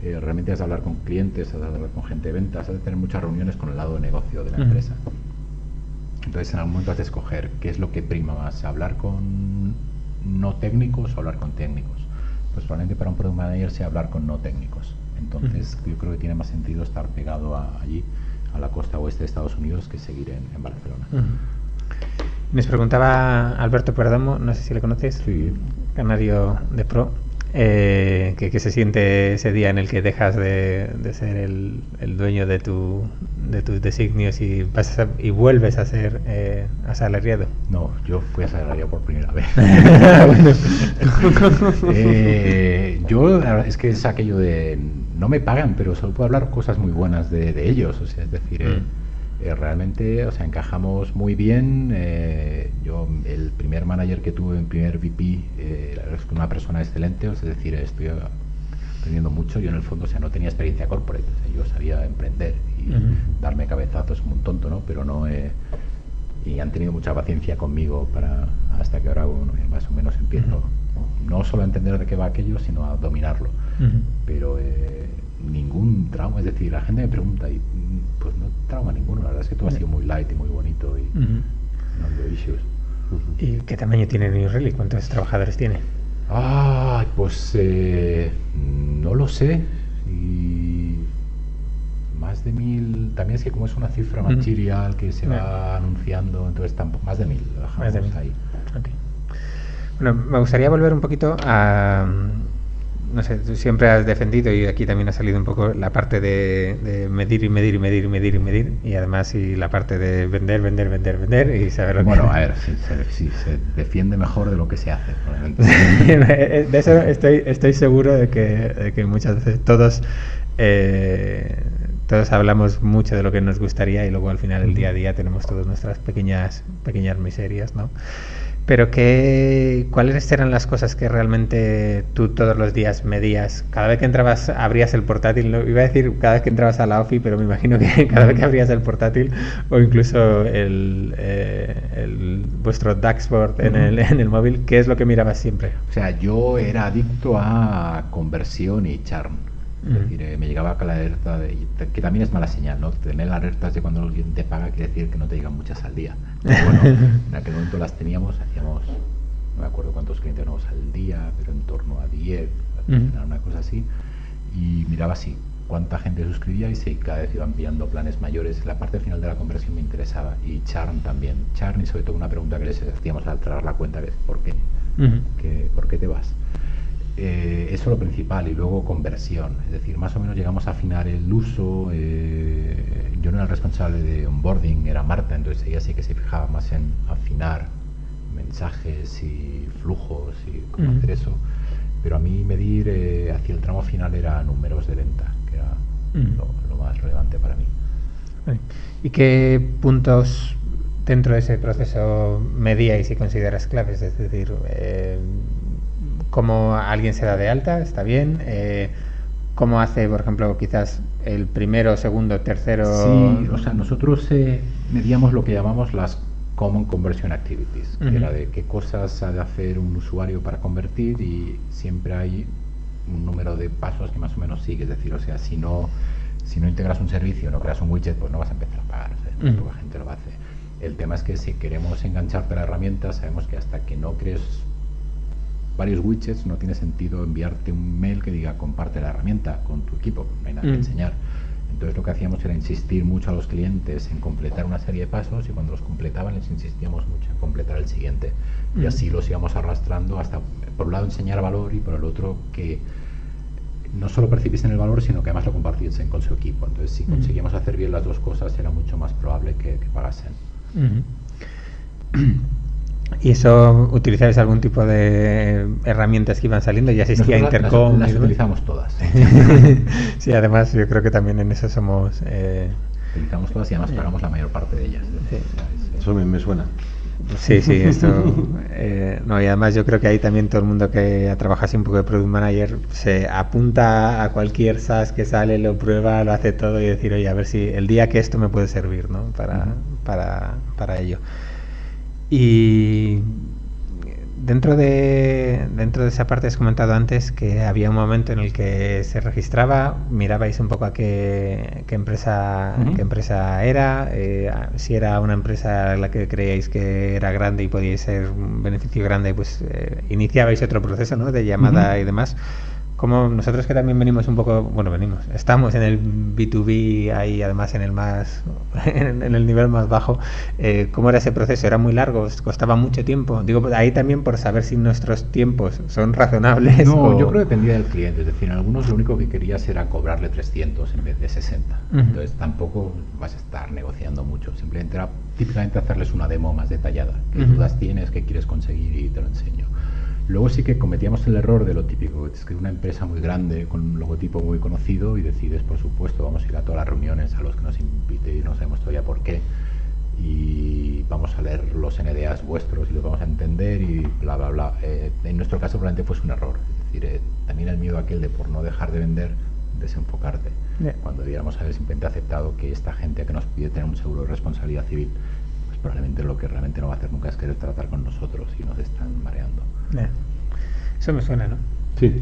eh, realmente has de hablar con clientes, has de hablar con gente de ventas, has de tener muchas reuniones con el lado de negocio de la empresa. Entonces en algún momento has de escoger qué es lo que prima más, hablar con no técnicos o hablar con técnicos. Pues probablemente para un product manager sea hablar con no técnicos. Entonces yo creo que tiene más sentido estar pegado a- allí, a la costa oeste de Estados Unidos, que seguir en, en Barcelona. Ujú. Nos preguntaba Alberto Perdomo, no sé si le conoces, Sí. Canario de Pro, eh, que, que se siente ese día en el que dejas de, de ser el, el dueño de, tu, de tus designios y, pasas a- y vuelves a ser eh, asalariado. No, yo fui asalariado por primera vez. Eh, yo es que es aquello de no me pagan, pero solo puedo hablar cosas muy buenas de, de ellos. O sea, es decir, eh, Mm. Eh, realmente, o sea, encajamos muy bien. eh, yo, el primer manager que tuve, el primer VP, eh, es una persona excelente. O sea, es decir, estoy aprendiendo mucho. Yo en el fondo, o sea, no tenía experiencia corporate. o sea, yo sabía emprender y darme cabezazos como un tonto, ¿no? Pero no y han tenido mucha paciencia conmigo para hasta que ahora bueno, más o menos empiezo no solo a entender de qué va aquello sino a dominarlo Ujú. pero eh, ningún trauma es decir la gente me pregunta y mm, pues no trauma ninguno la verdad es que todo ha sido muy light y muy bonito y Ujú. no issues ¿Y qué tamaño tiene New Relic? ¿Cuántos trabajadores tiene? Ay, pues eh, no lo sé. Y más de mil. También es que como es una cifra material que se va anunciando, entonces tampoco más de mil. lo dejamos Más de mil. ahí. Bueno, me gustaría volver un poquito a... No sé, tú siempre has defendido y aquí también ha salido un poco la parte de, de medir y medir y medir y medir y medir y además y la parte de vender, vender, vender, vender y saber lo que... Bueno, a ver, sí, se, defiende mejor de lo que se hace. probablemente. de eso estoy, estoy seguro de que, de que muchas veces todos eh, todos hablamos mucho de lo que nos gustaría y luego al final del día a día tenemos todas nuestras pequeñas pequeñas miserias, ¿no? Pero qué, ¿cuáles eran las cosas que realmente tú todos los días medías? Cada vez que entrabas, abrías el portátil, no, iba a decir cada vez que entrabas a la OFI, pero me imagino que cada vez que abrías el portátil o incluso el, eh, el- vuestro dashboard en, el, en el móvil, ¿qué es lo que mirabas siempre? O sea, yo era adicto a conversión y charm. Es decir, eh, me llegaba la alerta, de, que también es mala señal, ¿no? Tener alertas de cuando alguien te paga quiere decir que no te llegan muchas al día. Pero bueno, en aquel momento las teníamos, hacíamos, no me acuerdo cuántos clientes teníamos al día, pero en torno a 10, Ujú. era una cosa así. Y miraba así, cuánta gente suscribía y si cada vez iban pillando planes mayores. La parte final de la conversión me interesaba y Charn también. Charn y sobre todo una pregunta que les hacíamos al traer la cuenta es ¿por qué? ¿Por qué te vas? Eh, eso es lo principal y luego conversión. Es decir, más o menos llegamos a afinar el uso. Eh, yo no era el responsable de onboarding, era Marta, entonces ella sí que se fijaba más en afinar mensajes y flujos y cómo hacer eso. Pero a mí medir eh, hacia el tramo final era números de venta, que era lo, más relevante para mí. ¿Y qué puntos dentro de ese proceso medíais y consideras claves? Es decir, cómo alguien se da de alta, está bien. Eh, ¿Cómo hace, por ejemplo, quizás el primero, segundo, tercero? Sí, o sea, nosotros eh, medíamos lo que llamamos las Common Conversion Activities, que era de qué cosas ha de hacer un usuario para convertir y siempre hay un número de pasos que más o menos sigue. Es decir, o sea, si no, si no integras un servicio, no creas un widget, pues no vas a empezar a pagar. O sea, La gente lo hace. El tema es que si queremos engancharte a la herramienta, sabemos que hasta que no crees varios widgets, no tiene sentido enviarte un mail que diga comparte la herramienta con tu equipo, no hay nada que mm. enseñar. Entonces lo que hacíamos era insistir mucho a los clientes en completar una serie de pasos y cuando los completaban les insistíamos mucho en completar el siguiente. Y mm. así los íbamos arrastrando hasta, por un lado, enseñar valor y por el otro que no solo percibiesen el valor, sino que además lo compartiesen con su equipo. Entonces si mm. conseguíamos hacer bien las dos cosas era mucho más probable que, pagasen. ¿Y eso utilizabais algún tipo de herramientas que iban saliendo? ¿Ya existía Intercom? Las, utilizamos todas. sí, además yo creo que también en eso somos... Eh... Utilizamos todas y además pagamos la mayor parte de ellas. Eso me, suena. Sí, sí, esto... Eh, no, y además yo creo que ahí también todo el mundo que trabaja así un poco de Product Manager se apunta a cualquier SaaS que sale, lo prueba, lo hace todo y decir, oye, a ver si el día que esto me puede servir, ¿no? Para, para, para ello. Y dentro de, dentro de esa parte has comentado antes que había un momento en el que se registraba, mirabais un poco a qué, qué empresa, qué empresa era, eh, si era una empresa a la que creíais que era grande y podía ser un beneficio grande, pues eh, iniciabais otro proceso ¿no? de llamada y demás como nosotros que también venimos un poco, bueno, venimos, estamos en el B2B ahí además en el más, en, el nivel más bajo, eh, ¿cómo era ese proceso? ¿Era muy largo? ¿Costaba mucho tiempo? Digo, ahí también por saber si nuestros tiempos son razonables. No, yo creo que dependía del cliente, es decir, algunos lo único que querías era cobrarle 300 en vez de 60, entonces tampoco vas a estar negociando mucho, simplemente era típicamente hacerles una demo más detallada, qué dudas tienes, qué quieres conseguir y te lo enseño. Luego sí que cometíamos el error de lo típico, es que una empresa muy grande con un logotipo muy conocido y decides, por supuesto, vamos a ir a todas las reuniones a los que nos invite y no sabemos todavía por qué y vamos a leer los NDAs vuestros y los vamos a entender y bla, bla, bla. Eh, en nuestro caso probablemente fue un error, es decir, eh, también el miedo aquel de por no dejar de vender, desenfocarte. Cuando debiéramos haber simplemente aceptado que esta gente que nos pide tener un seguro de responsabilidad civil, probablemente lo que realmente no va a hacer nunca es querer tratar con nosotros y nos están mareando. Eso me suena, ¿no? Sí.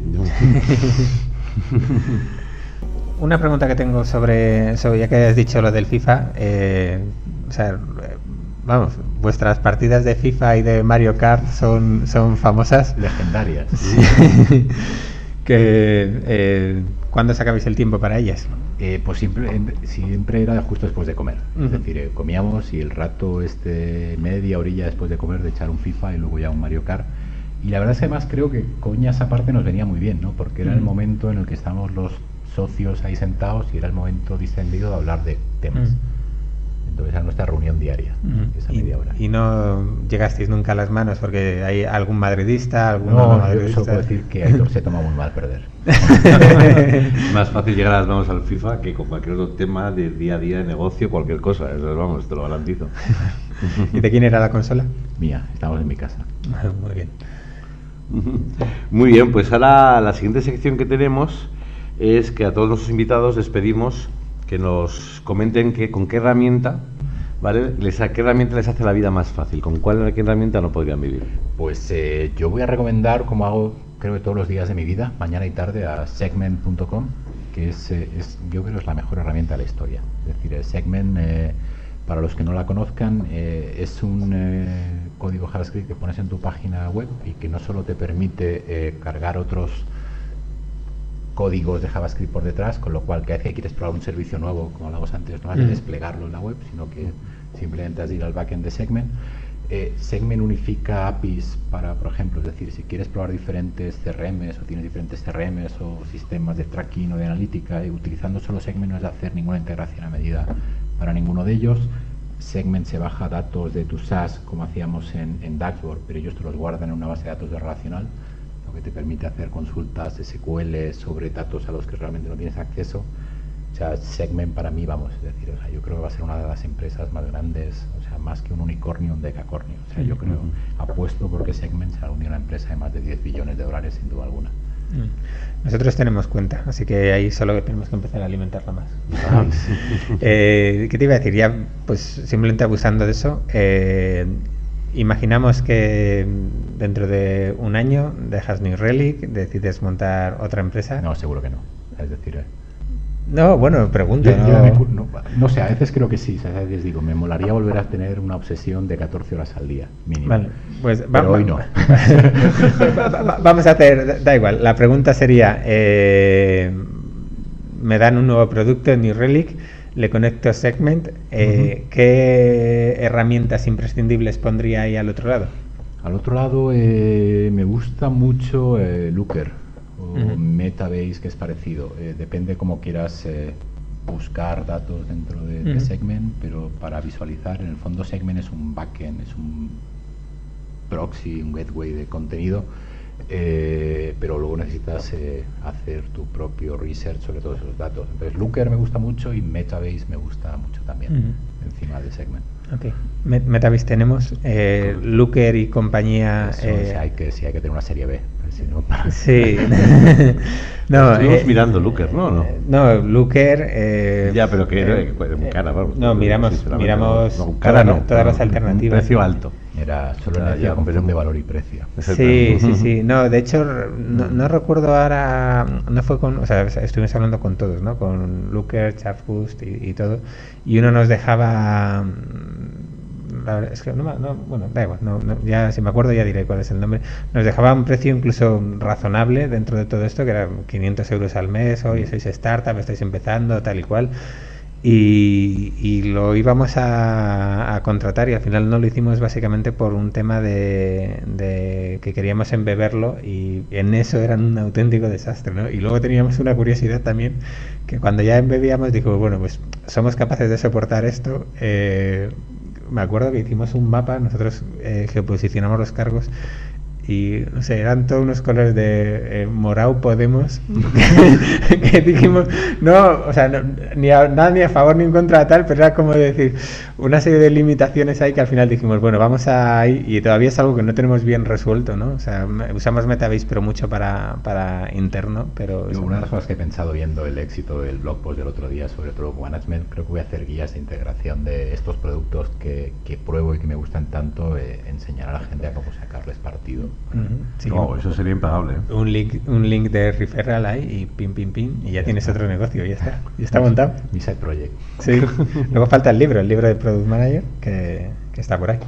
Una pregunta que tengo sobre, sobre, ya que has dicho lo del FIFA, eh, o sea, vamos, vuestras partidas de FIFA y de Mario Kart son, son famosas. Legendarias. que, eh, ¿Cuándo sacabais el tiempo para ellas? Eh, pues siempre, siempre era justo después de comer. Es decir, eh, comíamos y el rato este media orilla después de comer de echar un FIFA y luego ya un Mario Kart y la verdad es que además creo que coña esa parte nos venía muy bien, ¿no? Porque era el momento en el que estábamos los socios ahí sentados y era el momento distendido de hablar de temas. Entonces era nuestra reunión diaria, esa y, media hora. ¿Y no llegasteis nunca a las manos porque hay algún madridista, algún no, madridista? yo puedo decir que Aitor se toma muy mal perder. Más fácil llegar a las manos al FIFA que con cualquier otro tema de día a día de negocio, cualquier cosa. Eso vamos, te lo garantizo. ¿Y de quién era la consola? Mía, estamos en mi casa. muy bien. Muy bien, pues ahora la siguiente sección que tenemos es que a todos nuestros invitados les pedimos que nos comenten que, con qué herramienta, ¿vale? Les, ¿Qué herramienta les hace la vida más fácil? ¿Con cuál herramienta no podrían vivir? Pues eh, yo voy a recomendar, como hago creo que todos los días de mi vida, mañana y tarde, a segment.com, que es, eh, es, yo creo es la mejor herramienta de la historia. Es decir, el Segment... Eh, para los que no la conozcan, eh, es un eh, código JavaScript que pones en tu página web y que no solo te permite cargar otros códigos de JavaScript por detrás, con lo cual cada vez que quieres probar un servicio nuevo, como hablamos antes, no has de Mm. desplegarlo en la web, sino que simplemente has de ir al backend de Segment. Eh, Segment unifica APIs para, por ejemplo, es decir, si quieres probar diferentes CRMs o tienes diferentes CRMs o sistemas de tracking o de analítica, y utilizando solo Segment no es de hacer ninguna integración a medida para ninguno de ellos. Segment se baja datos de tu SaaS como hacíamos en, en Dashboard, pero ellos te los guardan en una base de datos de relacional, que te permite hacer consultas SQL sobre datos a los que realmente no tienes acceso. O sea, Segment para mí, vamos, es decir, o sea, yo creo que va a ser una de las empresas más grandes, o sea, más que un unicornio, un decacornio. O sea, yo creo, apuesto porque Segment será una empresa de más de 10 billones de dólares, sin duda alguna. Mm. Nosotros tenemos cuenta, así que ahí solo tenemos que empezar a alimentarla más. Ah, Eh, ¿Qué te iba a decir? Ya, pues simplemente abusando de eso, eh, imaginamos que dentro de un año dejas New Relic, decides montar otra empresa. No, seguro que no. Es decir, eh, No, bueno, pregunto. yo- no- me no, no sé, a veces creo que sí. a veces digo, me molaría volver a tener una obsesión de 14 horas al día, mínimo. Vale, pues Pero va- hoy va- no. va- va- va- Vamos a hacer, da- igual, la pregunta sería, eh, me dan un nuevo producto, New Relic, le conecto Segment, eh, ¿qué herramientas imprescindibles pondría ahí al otro lado? Al otro lado, eh, me gusta mucho eh, Looker o Ujú. Metabase, que es parecido. Eh, depende cómo quieras eh, buscar datos dentro de. Segment, pero para visualizar, en el fondo Segment es un backend, es un proxy, un gateway de contenido, eh, pero luego necesitas eh, hacer tu propio research sobre todos esos datos. Entonces, Looker me gusta mucho y Metabase me gusta mucho también, encima de Segment. Ok. Me- Metabase tenemos, eh, Looker y compañía... Eso, eh, sí, hay que, sí, hay que tener una serie B. si no- Sí. no, Estuvimos eh, mirando Looker, ¿no? ¿No? eh, No, Looker. eh, Ya, pero que eh, eh, cara, vamos. No, miramos, miramos no, cara todas, no, todas las un alternativas. precio alto. Era solo Ah, energía ya, con pero- de valor y precio. Sí, sí, sí. No, de hecho, no, no recuerdo ahora. No fue con. O sea, estuvimos hablando con todos, ¿no? Con Looker, Chartboost y, y todo. Y uno nos dejaba. mm, la verdad es que no, me- no, bueno, da igual, no, no, ya si me acuerdo ya diré cuál es el nombre. Nos dejaba un precio incluso razonable dentro de todo esto, que era 500 euros al mes, oye, sois startup, estáis empezando, tal y cual. Y, lo íbamos a, a contratar y al final no lo hicimos básicamente por un tema de, de que queríamos embeberlo y en eso era un auténtico desastre, ¿no? Y luego teníamos una curiosidad también que cuando ya embebíamos dijo, bueno, pues somos capaces de soportar esto. eh, me acuerdo que hicimos un mapa, nosotros eh, geoposicionamos los cargos y no sé, eran todos unos colores de eh, Morau Podemos que dijimos, no, o sea, no- ni a, nada ni a favor ni en contra de tal, pero era como decir una serie de limitaciones ahí que al final dijimos, bueno, vamos a ahí y todavía es algo que no tenemos bien resuelto, ¿no? O sea, usamos Metabase pero mucho para, para interno, pero... Yo, una de las cosas que he pensado viendo el éxito del blog post del otro día sobre Product Management, creo que voy a hacer guías de integración de estos productos que, que pruebo y que me gustan tanto, eh, enseñar a la gente a cómo sacarles partido. Ujú, sí. No, eso sería impagable. ¿eh? un link, un link de referral ahí y pin, pin, pin, y ya tienes otro negocio, ya está, ya está montado. Mi side project. Sí. Luego falta el libro, el libro de Product Manager, que, que está por ahí.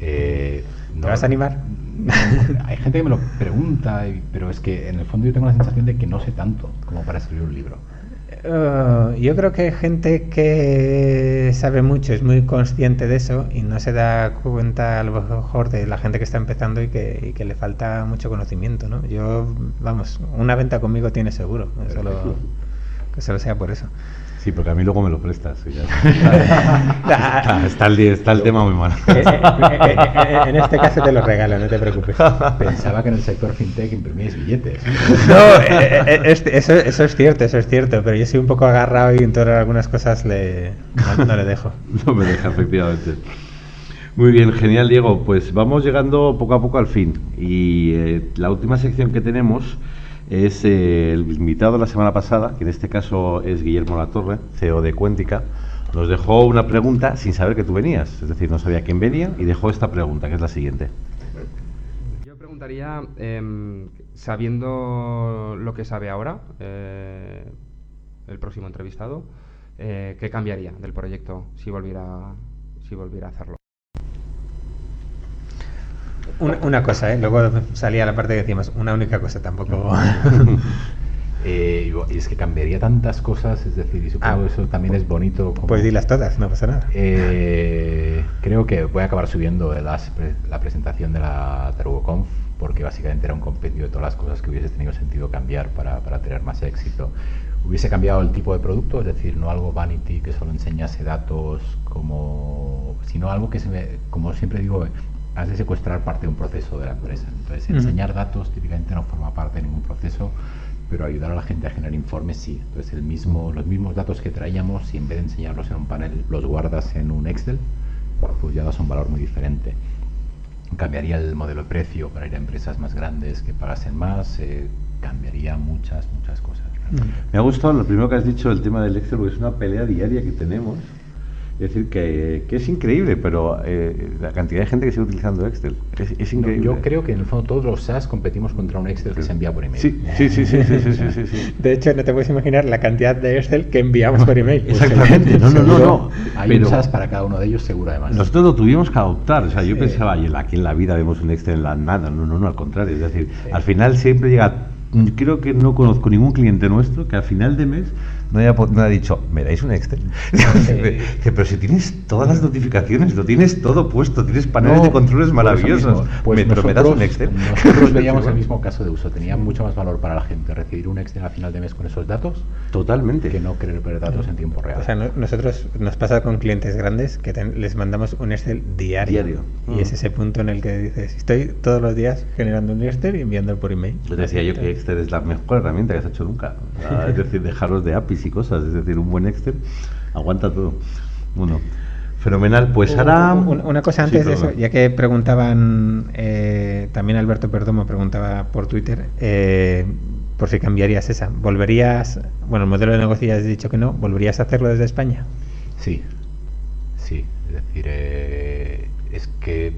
Eh, ¿Te vas a animar? Hay gente que me lo pregunta, pero es que en el fondo yo tengo la sensación de que no sé tanto como para escribir un libro. Eh, yo creo que hay gente que sabe mucho, es muy consciente de eso y no se da cuenta a lo mejor de la gente que está empezando y que, y que le falta mucho conocimiento, ¿no? Yo, vamos, una venta conmigo tiene seguro, solo, que solo sea por eso. Sí, porque a mí luego me lo prestas. y ya está, está- está el, está el tema muy mal. Eh, eh, eh, en este caso te lo regalo, no te preocupes. Pensaba que en el sector fintech imprimíais billetes. No, eh, eh, es- eso, eso es cierto, eso es cierto, pero yo soy un poco agarrado y en todas algunas cosas le, no, no le dejo. No me deja, efectivamente. Muy bien, genial, Diego. Pues vamos llegando poco a poco al fin. Y eh, la última sección que tenemos es eh, el invitado de la semana pasada, que en este caso es Guillermo Latorre, CEO de Cuéntica. Nos dejó una pregunta sin saber que tú venías, es decir, no sabía quién venía y dejó esta pregunta, que es la siguiente. Yo preguntaría, em, sabiendo lo que sabe ahora, eh, el próximo entrevistado, eh, ¿qué cambiaría del proyecto si volviera, si volviera a hacerlo? Una, una cosa, ¿eh? luego salía la parte que decíamos, una única cosa tampoco. Eh, y es que cambiaría tantas cosas, es decir, y supongo Ah, que eso también es bonito. como- Pues dilas todas, no pasa nada. Eh, creo que voy a acabar subiendo las la presentación de la TarugoConf porque básicamente era un compendio de todas las cosas que hubiese tenido sentido cambiar para, para tener más éxito. Hubiese cambiado el tipo de producto, es decir, no algo vanity que solo enseñase datos como, sino algo que se me, como siempre digo, has de secuestrar parte de un proceso de la empresa. Entonces, enseñar datos típicamente no forma parte de ningún proceso, pero ayudar a la gente a generar informes sí. Entonces, el mismo, los mismos datos que traíamos, si en vez de enseñarlos en un panel, los guardas en un Excel, pues ya das un valor muy diferente. Cambiaría el modelo de precio para ir a empresas más grandes que pagasen más, eh, cambiaría muchas, muchas cosas. Me ha gustado lo primero que has dicho, el tema del Excel, porque es una pelea diaria que tenemos. Es decir, que, que, es increíble, pero eh, la cantidad de gente que sigue utilizando Excel es, es increíble. No, yo creo que en el fondo todos los SaaS competimos contra un Excel que se envía por email. Sí, sí, sí. sí, sí, sí, sí, sí. De hecho, no te puedes imaginar la cantidad de Excel que enviamos por email. Exactamente, no, no, no, no. Hay pero un SaaS para cada uno de ellos, seguro además. Nosotros lo tuvimos que adoptar. O sea, yo pensaba, aquí en la vida vemos un Excel en la nada. No, no, no, al contrario. Es decir, al final siempre llega. Creo que no conozco ningún cliente nuestro que al final de mes no haya, po- no haya dicho, ¿me dais un Excel? Dice, pero si tienes todas las notificaciones, lo tienes todo puesto, tienes paneles No, de controles maravillosos. Pues ¿Me, pero me das un Excel? Nosotros veíamos el mismo caso de uso. Tenía mucho más valor para la gente recibir un Excel a final de mes con esos datos Totalmente. que no querer ver datos en tiempo real. O sea, no- nosotros nos pasa con clientes grandes que ten- les mandamos un Excel diario. Diario. Y es Mm. ese punto en el que dices, estoy todos los días generando un Excel y enviándolo por email. Yo decía yo que Excel es la mejor herramienta que has hecho nunca. Sea, es decir, dejaros de APIs y cosas. Es decir, un buen Excel aguanta todo. Bueno, fenomenal. Pues ahora. Un- Una cosa Sí, antes de eso, ya que preguntaban, eh, también Alberto Perdomo preguntaba por Twitter, eh, por si cambiarías esa. ¿Volverías, bueno, el modelo de negocio ya has dicho que no, ¿volverías a hacerlo desde España? Sí, sí. Es decir, eh, es que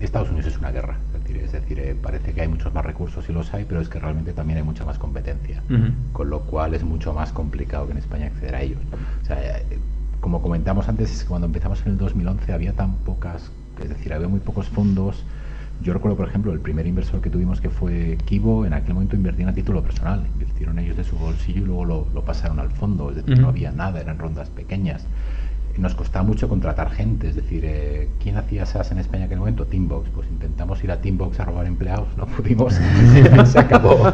Estados Unidos es una guerra. Es decir, es decir eh, parece que hay muchos más recursos y los hay, pero es que realmente también hay mucha más competencia. Con lo cual es mucho más complicado que en España acceder a ellos. O sea, eh, como comentamos antes, es que cuando empezamos en el 2011 había tan pocas, es decir, había muy pocos fondos. Yo recuerdo, por ejemplo, el primer inversor que tuvimos que fue Kibo, en aquel momento invertían a título personal, invirtieron ellos de su bolsillo y luego lo, lo pasaron al fondo, es decir, no había nada, eran rondas pequeñas. Nos costaba mucho contratar gente, es decir, eh, ¿quién hacía SaaS en España en aquel momento? Teambox. Pues intentamos ir a Teambox a robar empleados, no pudimos, se acabó.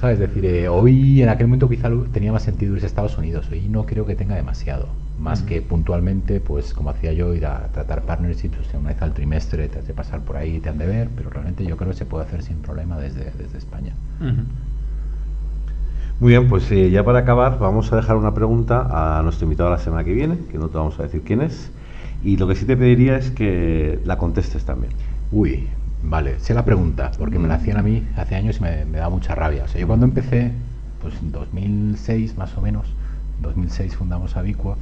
¿Sabes? Es decir, eh, hoy en aquel momento quizá tenía más sentido irse a Estados Unidos, hoy no creo que tenga demasiado. Más que puntualmente, pues como hacía yo, ir a tratar partnerships, o sea, una vez al trimestre te has de pasar por ahí, te han de ver, pero realmente yo creo que se puede hacer sin problema desde, desde España. Muy bien, pues eh, ya para acabar, vamos a dejar una pregunta a nuestro invitado la semana que viene, que no te vamos a decir quién es. Y lo que sí te pediría es que la contestes también. Uy, vale, sé la pregunta, porque me la hacían a mí hace años y me, me da mucha rabia. O sea, yo cuando empecé, pues en 2006 más o menos, en 2006 fundamos Avicua,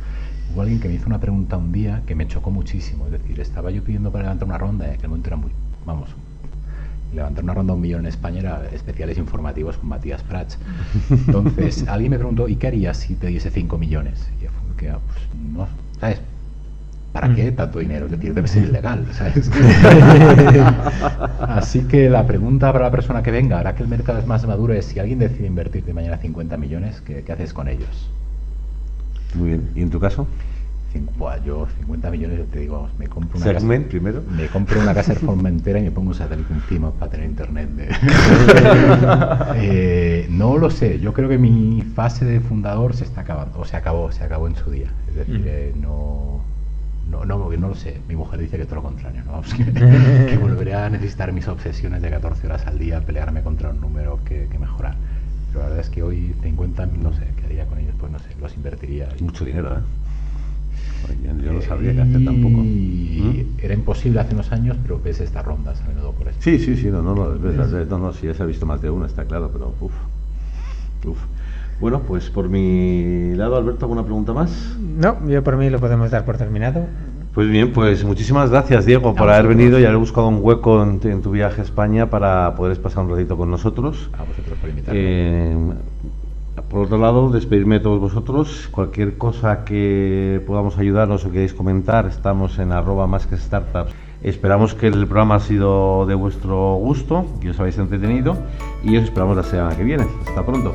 hubo alguien que me hizo una pregunta un día que me chocó muchísimo. Es decir, estaba yo pidiendo para levantar una ronda, y en aquel momento era muy, vamos, levantar una ronda a un millón en España era especiales informativos con Matías Prats. Entonces, alguien me preguntó, ¿y qué harías si te diese 5 millones? Y yo fue que, ah, pues, no, ¿sabes? ¿Para qué tanto dinero? Es decir, debe ser ilegal, ¿sabes? Así que la pregunta para la persona que venga, ahora que el mercado es más maduro, es si alguien decide invertir de mañana 50 millones, ¿qué, qué haces con ellos? Muy bien. ¿Y en tu caso? Cin- buah, yo 50 millones, yo te digo, vamos, me compro una Segment casa, primero. me compro una casa de Formentera y me pongo un satélite encima para tener internet. de- Eh, no lo sé, yo creo que mi fase de fundador se está acabando, o se acabó, se acabó en su día. Es decir, Mm. eh, no, no, no, no lo sé. Mi mujer dice que todo lo contrario, ¿no? Vamos, que, que volveré a necesitar mis obsesiones de 14 horas al día, pelearme contra un número que, que mejorar. Pero la verdad es que hoy 50, no sé, ¿qué haría con ellos? Pues no sé, los invertiría. Es mucho dinero, ¿eh? Yo no sabría qué hacer tampoco. Y ¿Mm? era imposible hace unos años, pero ves estas rondas a menudo por eso. Sí, sí, sí, no, no, no, es verdad, no, no, sí, ya se ha visto más de una, está claro, pero uff, uff. Bueno, pues por mi lado, Alberto, ¿alguna pregunta más? No, yo por mí lo podemos dar por terminado. Pues bien, pues muchísimas gracias, Diego, por haber venido y haber buscado un hueco en, en tu viaje a España para poder pasar un ratito con nosotros. A vosotros por invitarme. Eh, por otro lado, despedirme de todos vosotros. Cualquier cosa que podamos ayudaros o queréis comentar, estamos en arroba más que startups Esperamos que el programa ha sido de vuestro gusto, que os habéis entretenido y os esperamos la semana que viene. Hasta pronto.